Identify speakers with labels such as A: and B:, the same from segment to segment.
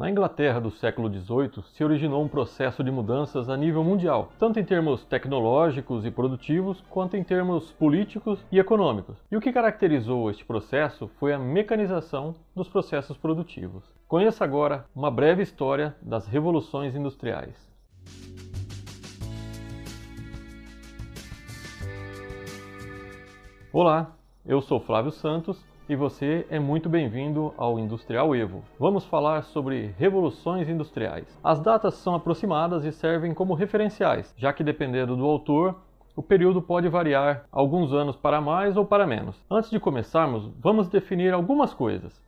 A: Na Inglaterra do século XVIII se originou um processo de mudanças a nível mundial, tanto em termos tecnológicos e produtivos, quanto em termos políticos e econômicos. E o que caracterizou este processo foi a mecanização dos processos produtivos. Conheça agora uma breve história das revoluções industriais. Olá, eu sou Flávio Santos e você é muito bem-vindo ao Industrial Evo. Vamos falar sobre revoluções industriais. As datas são aproximadas e servem como referenciais, já que dependendo do autor, o período pode variar alguns anos para mais ou para menos. Antes de começarmos, vamos definir algumas coisas.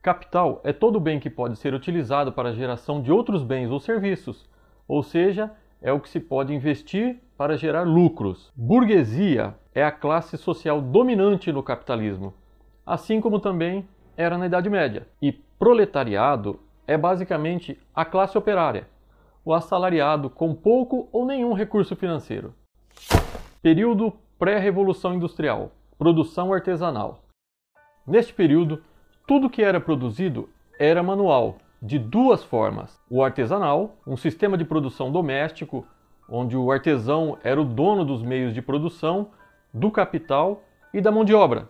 A: Capital é todo bem que pode ser utilizado para a geração de outros bens ou serviços, ou seja, é o que se pode investir para gerar lucros. Burguesia é a classe social dominante no capitalismo, assim como também era na Idade Média. E proletariado é basicamente a classe operária, o assalariado com pouco ou nenhum recurso financeiro. Período pré-revolução industrial, produção artesanal. Neste período, tudo que era produzido era manual, de duas formas: o artesanal, um sistema de produção doméstico, onde o artesão era o dono dos meios de produção, do capital e da mão de obra,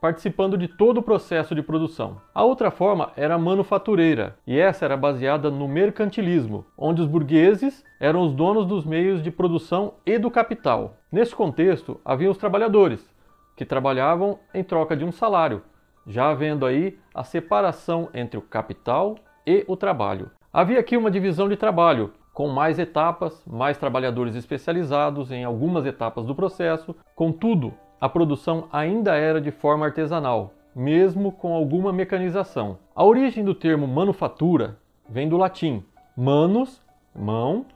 A: participando de todo o processo de produção. A outra forma era a manufatureira, e essa era baseada no mercantilismo, onde os burgueses eram os donos dos meios de produção e do capital. Nesse contexto, havia os trabalhadores, que trabalhavam em troca de um salário, já havendo aí a separação entre o capital e o trabalho. Havia aqui uma divisão de trabalho, com mais etapas, mais trabalhadores especializados em algumas etapas do processo, contudo, a produção ainda era de forma artesanal, mesmo com alguma mecanização. A origem do termo manufatura vem do latim manus, mão,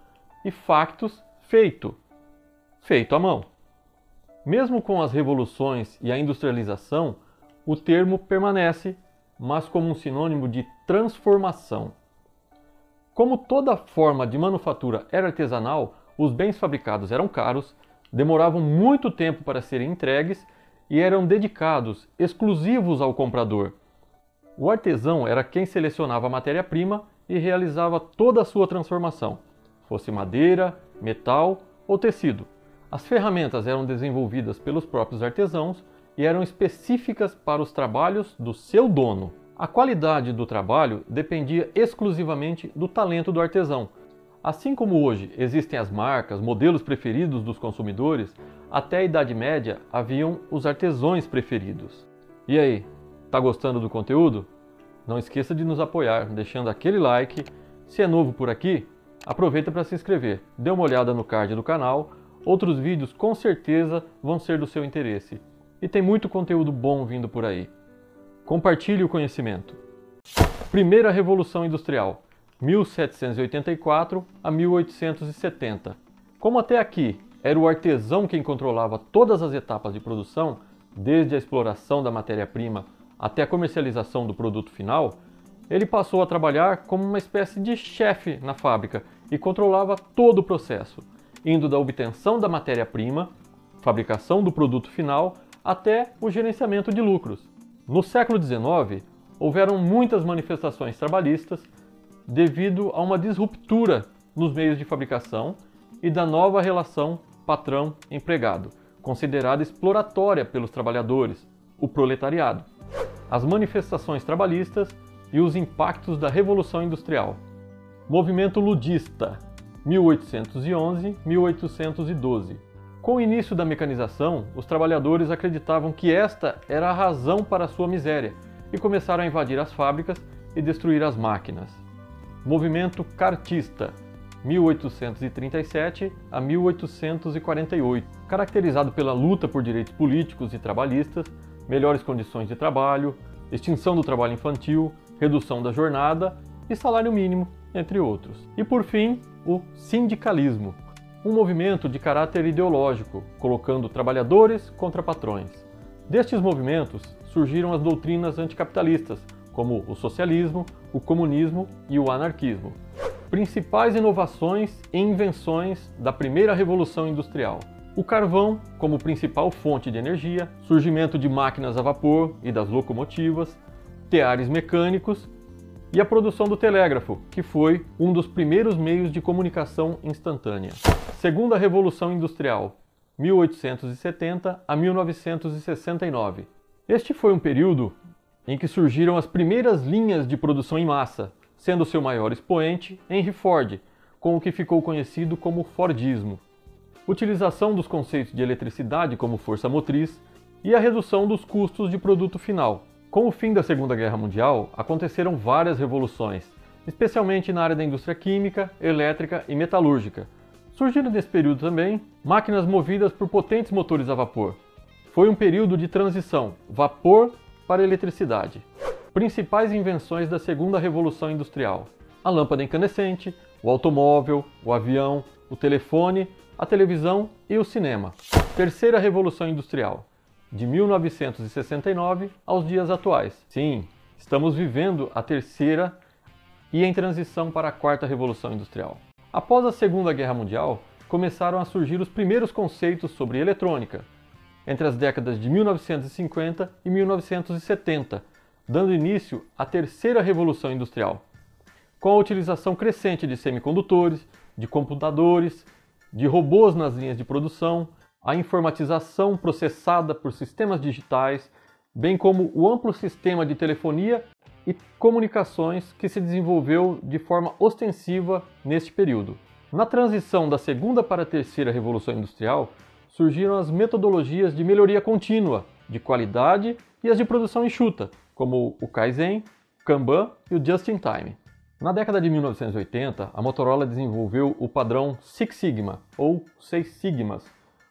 A: e factus, feito, feito à mão. Mesmo com as revoluções e a industrialização, o termo permanece, mas como um sinônimo de transformação. Como toda forma de manufatura era artesanal, os bens fabricados eram caros demoravam muito tempo para serem entregues e eram dedicados exclusivos ao comprador. O artesão era quem selecionava a matéria-prima e realizava toda a sua transformação, fosse madeira, metal ou tecido. As ferramentas eram desenvolvidas pelos próprios artesãos e eram específicas para os trabalhos do seu dono. A qualidade do trabalho dependia exclusivamente do talento do artesão, Assim como hoje existem as marcas, modelos preferidos dos consumidores, até a Idade Média haviam os artesãos preferidos. E aí, tá gostando do conteúdo? Não esqueça de nos apoiar deixando aquele like. Se é novo por aqui, aproveita para se inscrever. Dê uma olhada no card do canal. Outros vídeos com certeza vão ser do seu interesse. E tem muito conteúdo bom vindo por aí. Compartilhe o conhecimento. Primeira Revolução Industrial 1784 a 1870. Como até aqui era o artesão quem controlava todas as etapas de produção, desde a exploração da matéria-prima até a comercialização do produto final, ele passou a trabalhar como uma espécie de chefe na fábrica e controlava todo o processo, indo da obtenção da matéria-prima, fabricação do produto final, até o gerenciamento de lucros. No século XIX, houveram muitas manifestações trabalhistas devido a uma disruptura nos meios de fabricação e da nova relação patrão-empregado, considerada exploratória pelos trabalhadores, o proletariado, as manifestações trabalhistas e os impactos da Revolução Industrial. Movimento ludista, 1811-1812. Com o início da mecanização, os trabalhadores acreditavam que esta era a razão para a sua miséria e começaram a invadir as fábricas e destruir as máquinas. Movimento Cartista, 1837 a 1848, caracterizado pela luta por direitos políticos e trabalhistas, melhores condições de trabalho, extinção do trabalho infantil, redução da jornada e salário mínimo, entre outros. E por fim, o sindicalismo, um movimento de caráter ideológico, colocando trabalhadores contra patrões. Destes movimentos surgiram as doutrinas anticapitalistas, como o socialismo, o comunismo e o anarquismo. Principais inovações e invenções da primeira revolução industrial. O carvão como principal fonte de energia, surgimento de máquinas a vapor e das locomotivas, teares mecânicos e a produção do telégrafo, que foi um dos primeiros meios de comunicação instantânea. Segunda Revolução Industrial, 1870 a 1969. Este foi um período em que surgiram as primeiras linhas de produção em massa, sendo seu maior expoente Henry Ford, com o que ficou conhecido como Fordismo. Utilização dos conceitos de eletricidade como força motriz e a redução dos custos de produto final. Com o fim da Segunda Guerra Mundial, aconteceram várias revoluções, especialmente na área da indústria química, elétrica e metalúrgica. Surgiram nesse período também máquinas movidas por potentes motores a vapor. Foi um período de transição, vapor para eletricidade. Principais invenções da Segunda Revolução Industrial: a lâmpada incandescente, o automóvel, o avião, o telefone, a televisão e o cinema. Terceira Revolução Industrial: de 1969 aos dias atuais. Sim, estamos vivendo a terceira e em transição para a quarta revolução industrial. Após a Segunda Guerra Mundial, começaram a surgir os primeiros conceitos sobre eletrônica, entre as décadas de 1950 e 1970, dando início à terceira revolução industrial, com a utilização crescente de semicondutores, de computadores, de robôs nas linhas de produção, a informatização processada por sistemas digitais, bem como o amplo sistema de telefonia e comunicações que se desenvolveu de forma ostensiva neste período. Na transição da segunda para a terceira revolução industrial, surgiram as metodologias de melhoria contínua, de qualidade e as de produção enxuta, como o Kaizen, Kanban e o Just in Time. Na década de 1980, a Motorola desenvolveu o padrão Six Sigma, ou Seis Sigmas,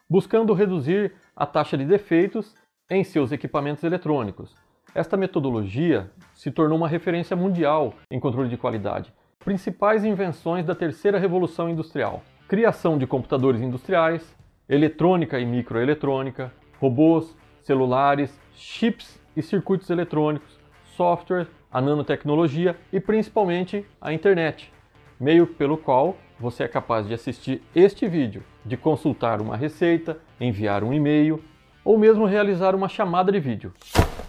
A: buscando reduzir a taxa de defeitos em seus equipamentos eletrônicos. Esta metodologia se tornou uma referência mundial em controle de qualidade. Principais invenções da terceira revolução industrial: criação de computadores industriais, eletrônica e microeletrônica, robôs, celulares, chips e circuitos eletrônicos, software, a nanotecnologia e principalmente a internet, meio pelo qual você é capaz de assistir este vídeo, de consultar uma receita, enviar um e-mail ou mesmo realizar uma chamada de vídeo.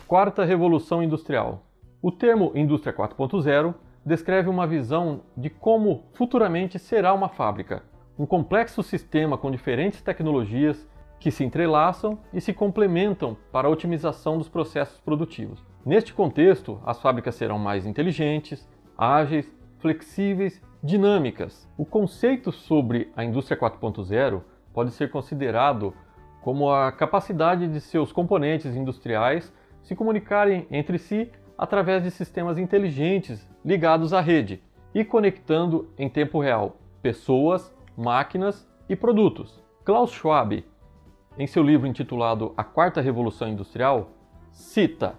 A: Quarta Revolução Industrial. O termo Indústria 4.0 descreve uma visão de como futuramente será uma fábrica, um complexo sistema com diferentes tecnologias que se entrelaçam e se complementam para a otimização dos processos produtivos. Neste contexto, as fábricas serão mais inteligentes, ágeis, flexíveis dinâmicas. O conceito sobre a indústria 4.0 pode ser considerado como a capacidade de seus componentes industriais se comunicarem entre si através de sistemas inteligentes ligados à rede e conectando em tempo real pessoas, máquinas e produtos. Klaus Schwab, em seu livro intitulado A Quarta Revolução Industrial, cita,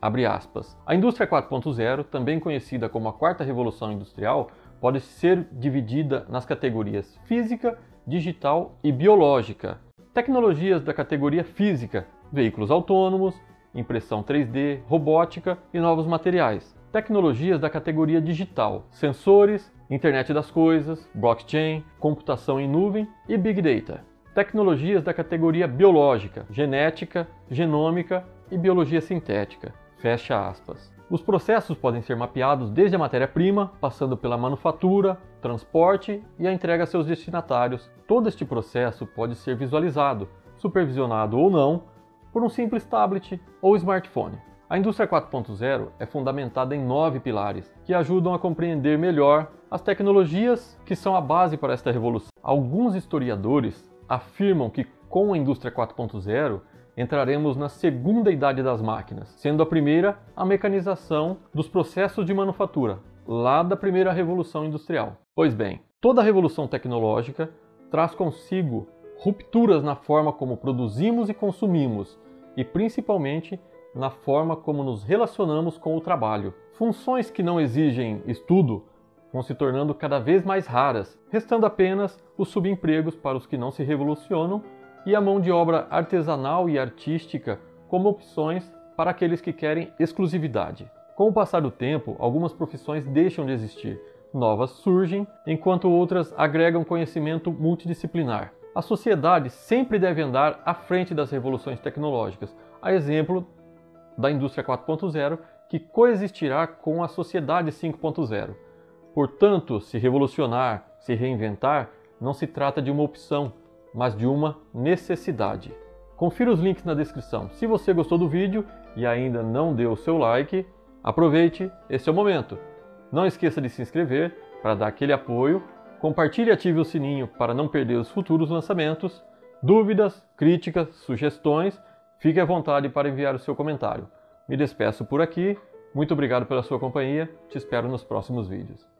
A: abre aspas, a indústria 4.0, também conhecida como a Quarta Revolução Industrial, pode ser dividida nas categorias física, digital e biológica. Tecnologias da categoria física, veículos autônomos, impressão 3D, robótica e novos materiais. Tecnologias da categoria digital, sensores, internet das coisas, blockchain, computação em nuvem e big data. Tecnologias da categoria biológica, genética, genômica e biologia sintética. Fecha aspas. Os processos podem ser mapeados desde a matéria-prima, passando pela manufatura, transporte e a entrega a seus destinatários. Todo este processo pode ser visualizado, supervisionado ou não, por um simples tablet ou smartphone. A indústria 4.0 é fundamentada em nove pilares que ajudam a compreender melhor as tecnologias que são a base para esta revolução. Alguns historiadores afirmam que com a indústria 4.0 entraremos na segunda idade das máquinas, sendo a primeira a mecanização dos processos de manufatura, lá da primeira revolução industrial. Pois bem, toda revolução tecnológica traz consigo rupturas na forma como produzimos e consumimos, e principalmente na forma como nos relacionamos com o trabalho. Funções que não exigem estudo vão se tornando cada vez mais raras, restando apenas os subempregos para os que não se revolucionam e a mão de obra artesanal e artística como opções para aqueles que querem exclusividade. Com o passar do tempo, algumas profissões deixam de existir, novas surgem, enquanto outras agregam conhecimento multidisciplinar. A sociedade sempre deve andar à frente das revoluções tecnológicas, a exemplo da indústria 4.0, que coexistirá com a sociedade 5.0. Portanto, se revolucionar, se reinventar, não se trata de uma opção, mas de uma necessidade. Confira os links na descrição. Se você gostou do vídeo e ainda não deu o seu like, aproveite, esse é o momento. Não esqueça de se inscrever para dar aquele apoio, compartilhe e ative o sininho para não perder os futuros lançamentos. Dúvidas, críticas, sugestões, fique à vontade para enviar o seu comentário. Me despeço por aqui, muito obrigado pela sua companhia, te espero nos próximos vídeos.